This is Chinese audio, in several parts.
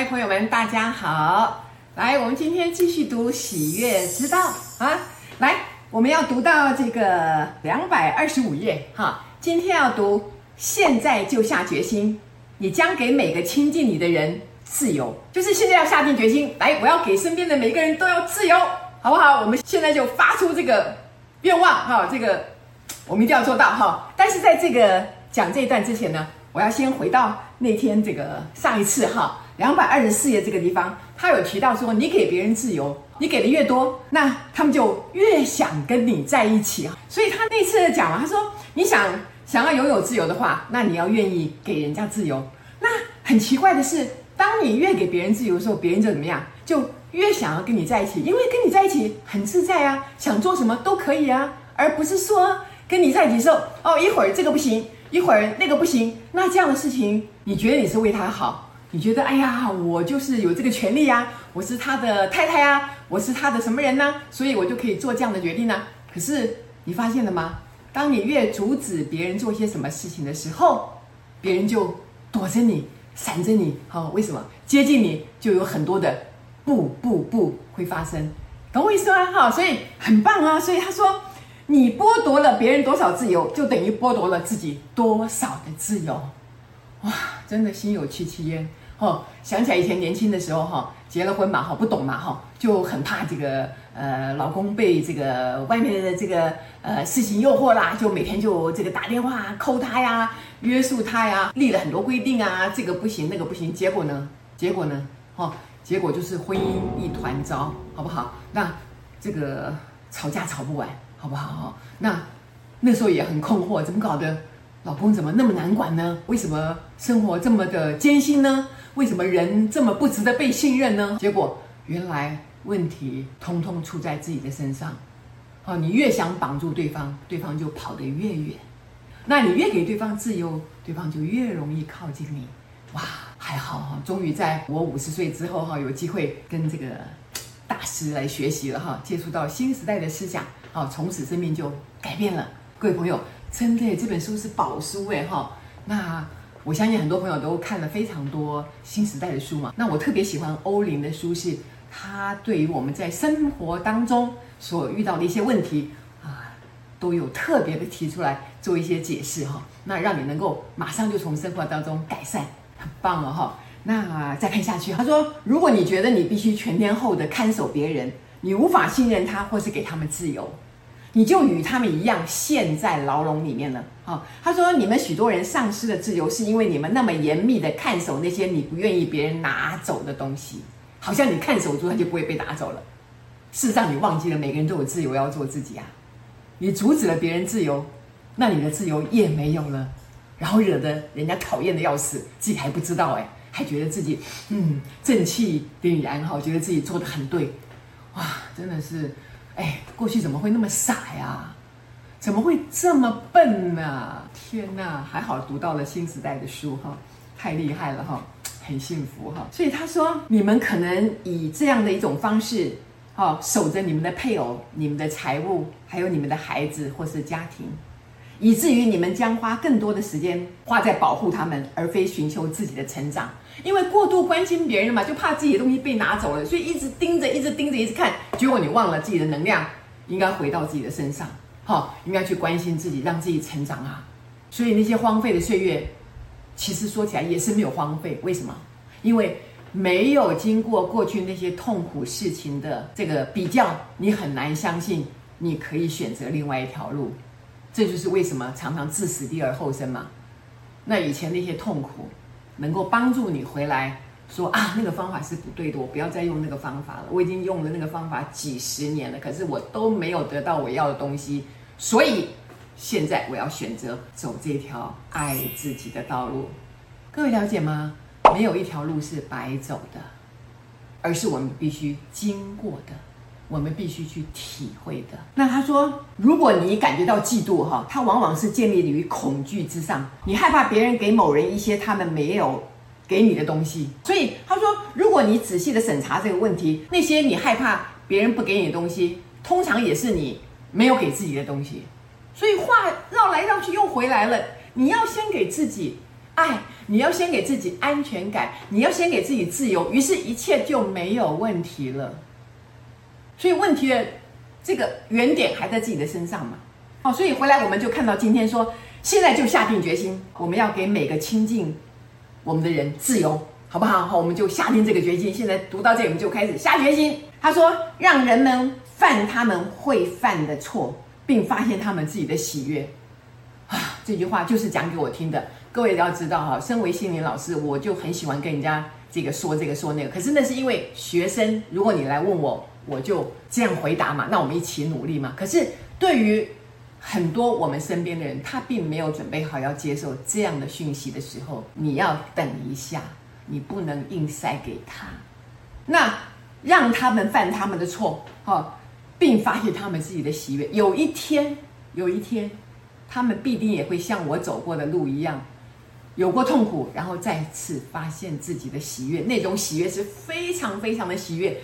嗨，朋友们，大家好！来，我们今天继续读《喜悦之道》啊！来，我们要读到这个两百二十五页哈。今天要读，现在就下决心，你将给每个亲近你的人自由，就是现在要下定决心。来，我要给身边的每个人都要自由，好不好？我们现在就发出这个愿望哈，这个我们一定要做到哈。但是在这个讲这一段之前呢，我要先回到那天这个上一次哈。两百二十四页这个地方，他有提到说，你给别人自由，你给的越多，那他们就越想跟你在一起啊。所以他那次讲了，他说，你想想要拥有自由的话，那你要愿意给人家自由。那很奇怪的是，当你越给别人自由的时候，别人就怎么样，就越想要跟你在一起，因为跟你在一起很自在啊，想做什么都可以啊，而不是说跟你在一起的时候，哦，一会儿这个不行，一会儿那个不行，那这样的事情，你觉得你是为他好？你觉得，哎呀，我就是有这个权利呀，我是他的太太呀，我是他的什么人呢？所以我就可以做这样的决定呢。可是你发现了吗？当你越阻止别人做些什么事情的时候，别人就躲着你，闪着你。好，为什么？接近你就有很多的不不不会发生，懂我意思吗？哈，所以很棒啊。所以他说，你剥夺了别人多少自由，就等于剥夺了自己多少的自由。哇，真的心有戚戚焉。哦，想起来以前年轻的时候哈，结了婚嘛哈，不懂嘛哈，就很怕这个呃老公被这个外面的这个呃事情诱惑啦，就每天就这个打电话抠他呀，约束他呀，立了很多规定啊，这个不行那个不行，结果呢，结果呢，哈，结果就是婚姻一团糟，好不好？那这个吵架吵不完，好不好？那那时候也很困惑，怎么搞的？老公怎么那么难管呢？为什么生活这么的艰辛呢？为什么人这么不值得被信任呢？结果原来问题通通出在自己的身上。哦，你越想绑住对方，对方就跑得越远。那你越给对方自由，对方就越容易靠近你。哇，还好哈，终于在我五十岁之后哈，有机会跟这个大师来学习了哈，接触到新时代的思想，好，从此生命就改变了。各位朋友，真的这本书是宝书哎哈，那。我相信很多朋友都看了非常多新时代的书嘛。那我特别喜欢欧林的书，是他对于我们在生活当中所遇到的一些问题啊，都有特别的提出来做一些解释哈。那让你能够马上就从生活当中改善，很棒了哈。那再看下去，他说，如果你觉得你必须全天候的看守别人，你无法信任他，或是给他们自由。你就与他们一样陷在牢笼里面了。好，他说：“你们许多人丧失了自由，是因为你们那么严密的看守那些你不愿意别人拿走的东西，好像你看守住，他就不会被拿走了。事实上，你忘记了每个人都有自由要做自己啊。你阻止了别人自由，那你的自由也没有了，然后惹得人家讨厌的要死，自己还不知道哎，还觉得自己嗯正气凛然哈，觉得自己做的很对，哇，真的是。”哎，过去怎么会那么傻呀？怎么会这么笨呢？天哪，还好读到了新时代的书哈，太厉害了哈，很幸福哈。所以他说，你们可能以这样的一种方式，哈，守着你们的配偶、你们的财物，还有你们的孩子或是家庭。以至于你们将花更多的时间花在保护他们，而非寻求自己的成长。因为过度关心别人嘛，就怕自己的东西被拿走了，所以一直盯着，一直盯着，一直看。结果你忘了自己的能量应该回到自己的身上，好，应该去关心自己，让自己成长啊。所以那些荒废的岁月，其实说起来也是没有荒废。为什么？因为没有经过过去那些痛苦事情的这个比较，你很难相信你可以选择另外一条路。这就是为什么常常置死地而后生嘛。那以前那些痛苦，能够帮助你回来，说啊，那个方法是不对的，我不要再用那个方法了。我已经用了那个方法几十年了，可是我都没有得到我要的东西，所以现在我要选择走这条爱自己的道路。各位了解吗？没有一条路是白走的，而是我们必须经过的。我们必须去体会的。那他说，如果你感觉到嫉妒，哈，它往往是建立于恐惧之上。你害怕别人给某人一些他们没有给你的东西，所以他说，如果你仔细的审查这个问题，那些你害怕别人不给你的东西，通常也是你没有给自己的东西。所以话绕来绕去又回来了，你要先给自己爱，你要先给自己安全感，你要先给自己自由，于是一切就没有问题了。所以问题的这个原点还在自己的身上嘛？哦，所以回来我们就看到今天说，现在就下定决心，我们要给每个亲近我们的人自由，好不好？好，我们就下定这个决心。现在读到这里，我们就开始下决心。他说，让人们犯他们会犯的错，并发现他们自己的喜悦。啊，这句话就是讲给我听的。各位要知道哈，身为心灵老师，我就很喜欢跟人家这个说这个说那个。可是那是因为学生，如果你来问我，我就这样回答嘛。那我们一起努力嘛。可是对于很多我们身边的人，他并没有准备好要接受这样的讯息的时候，你要等一下，你不能硬塞给他。那让他们犯他们的错，哈，并发现他们自己的喜悦。有一天，有一天，他们必定也会像我走过的路一样，有过痛苦，然后再次发现自己的喜悦。那种喜悦是非常非常的喜悦。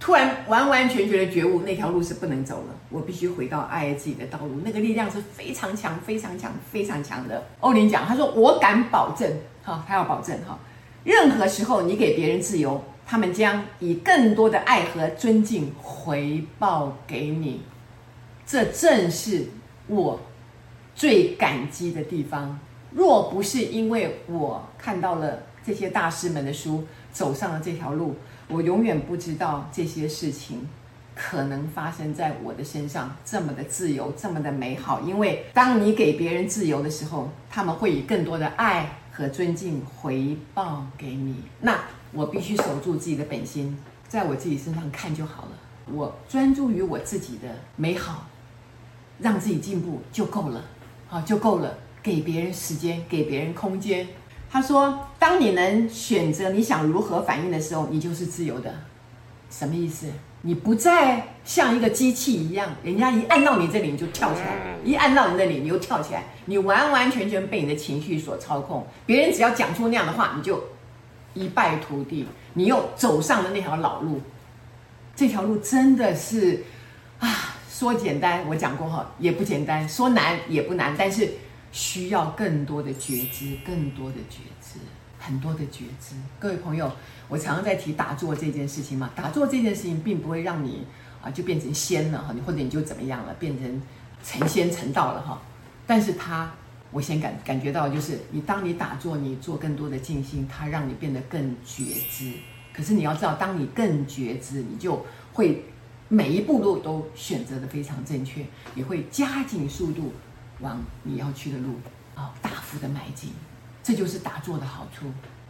突然完完全全的觉悟，那条路是不能走了。我必须回到爱自己的道路，那个力量是非常强、非常强、非常强的。欧林讲，他说：“我敢保证，哈，他要保证哈，任何时候你给别人自由，他们将以更多的爱和尊敬回报给你。这正是我最感激的地方。若不是因为我看到了这些大师们的书，走上了这条路。”我永远不知道这些事情可能发生在我的身上，这么的自由，这么的美好。因为当你给别人自由的时候，他们会以更多的爱和尊敬回报给你。那我必须守住自己的本心，在我自己身上看就好了。我专注于我自己的美好，让自己进步就够了，好，就够了。给别人时间，给别人空间。他说：“当你能选择你想如何反应的时候，你就是自由的。什么意思？你不再像一个机器一样，人家一按到你这里你就跳起来，一按到你那里你又跳起来，你完完全全被你的情绪所操控。别人只要讲出那样的话，你就一败涂地，你又走上了那条老路。这条路真的是啊，说简单我讲过哈，也不简单；说难也不难，但是。”需要更多的觉知，更多的觉知，很多的觉知。各位朋友，我常常在提打坐这件事情嘛。打坐这件事情并不会让你啊就变成仙了哈，你或者你就怎么样了，变成成仙成道了哈。但是它，我先感感觉到就是，你当你打坐，你做更多的静心，它让你变得更觉知。可是你要知道，当你更觉知，你就会每一步路都选择的非常正确，你会加紧速度。往你要去的路啊、哦，大幅的迈进，这就是打坐的好处。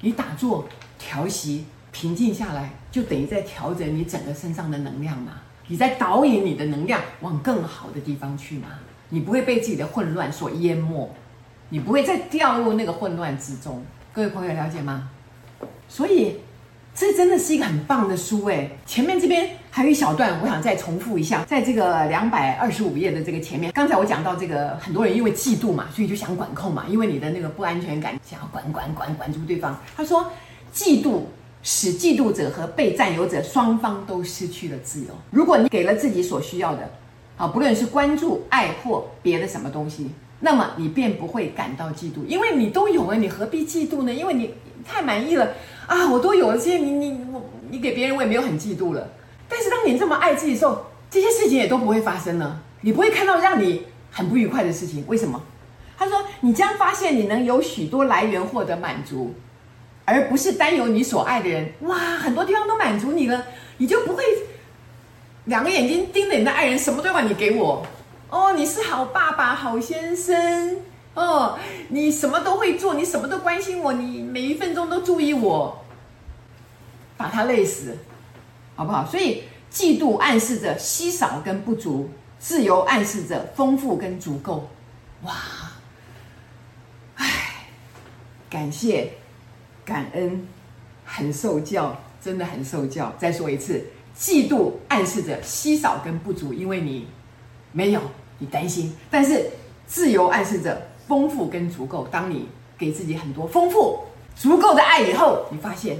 你打坐调息平静下来，就等于在调整你整个身上的能量嘛。你在导引你的能量往更好的地方去嘛。你不会被自己的混乱所淹没，你不会再掉入那个混乱之中。各位朋友了解吗？所以。这真的是一个很棒的书诶，前面这边还有一小段，我想再重复一下，在这个两百二十五页的这个前面，刚才我讲到这个很多人因为嫉妒嘛，所以就想管控嘛，因为你的那个不安全感，想要管管管管住对方。他说，嫉妒使嫉妒者和被占有者双方都失去了自由。如果你给了自己所需要的，啊，不论是关注、爱或别的什么东西，那么你便不会感到嫉妒，因为你都有了，你何必嫉妒呢？因为你太满意了。啊，我都有了这些，你你我你给别人，我也没有很嫉妒了。当你这么爱自己的时候，这些事情也都不会发生了。你不会看到让你很不愉快的事情。为什么？他说，你将发现你能有许多来源获得满足，而不是单有你所爱的人。哇，很多地方都满足你了，你就不会两个眼睛盯着你的爱人，什么都要你给我。哦，你是好爸爸、好先生。哦，你什么都会做，你什么都关心我，你每一分钟都注意我，把他累死，好不好？所以嫉妒暗示着稀少跟不足，自由暗示着丰富跟足够。哇，唉，感谢，感恩，很受教，真的很受教。再说一次，嫉妒暗示着稀少跟不足，因为你没有，你担心；但是自由暗示着。丰富跟足够，当你给自己很多丰富、足够的爱以后，你发现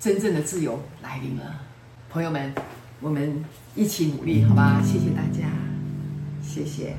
真正的自由来临了。朋友们，我们一起努力，好吧？谢谢大家，谢谢。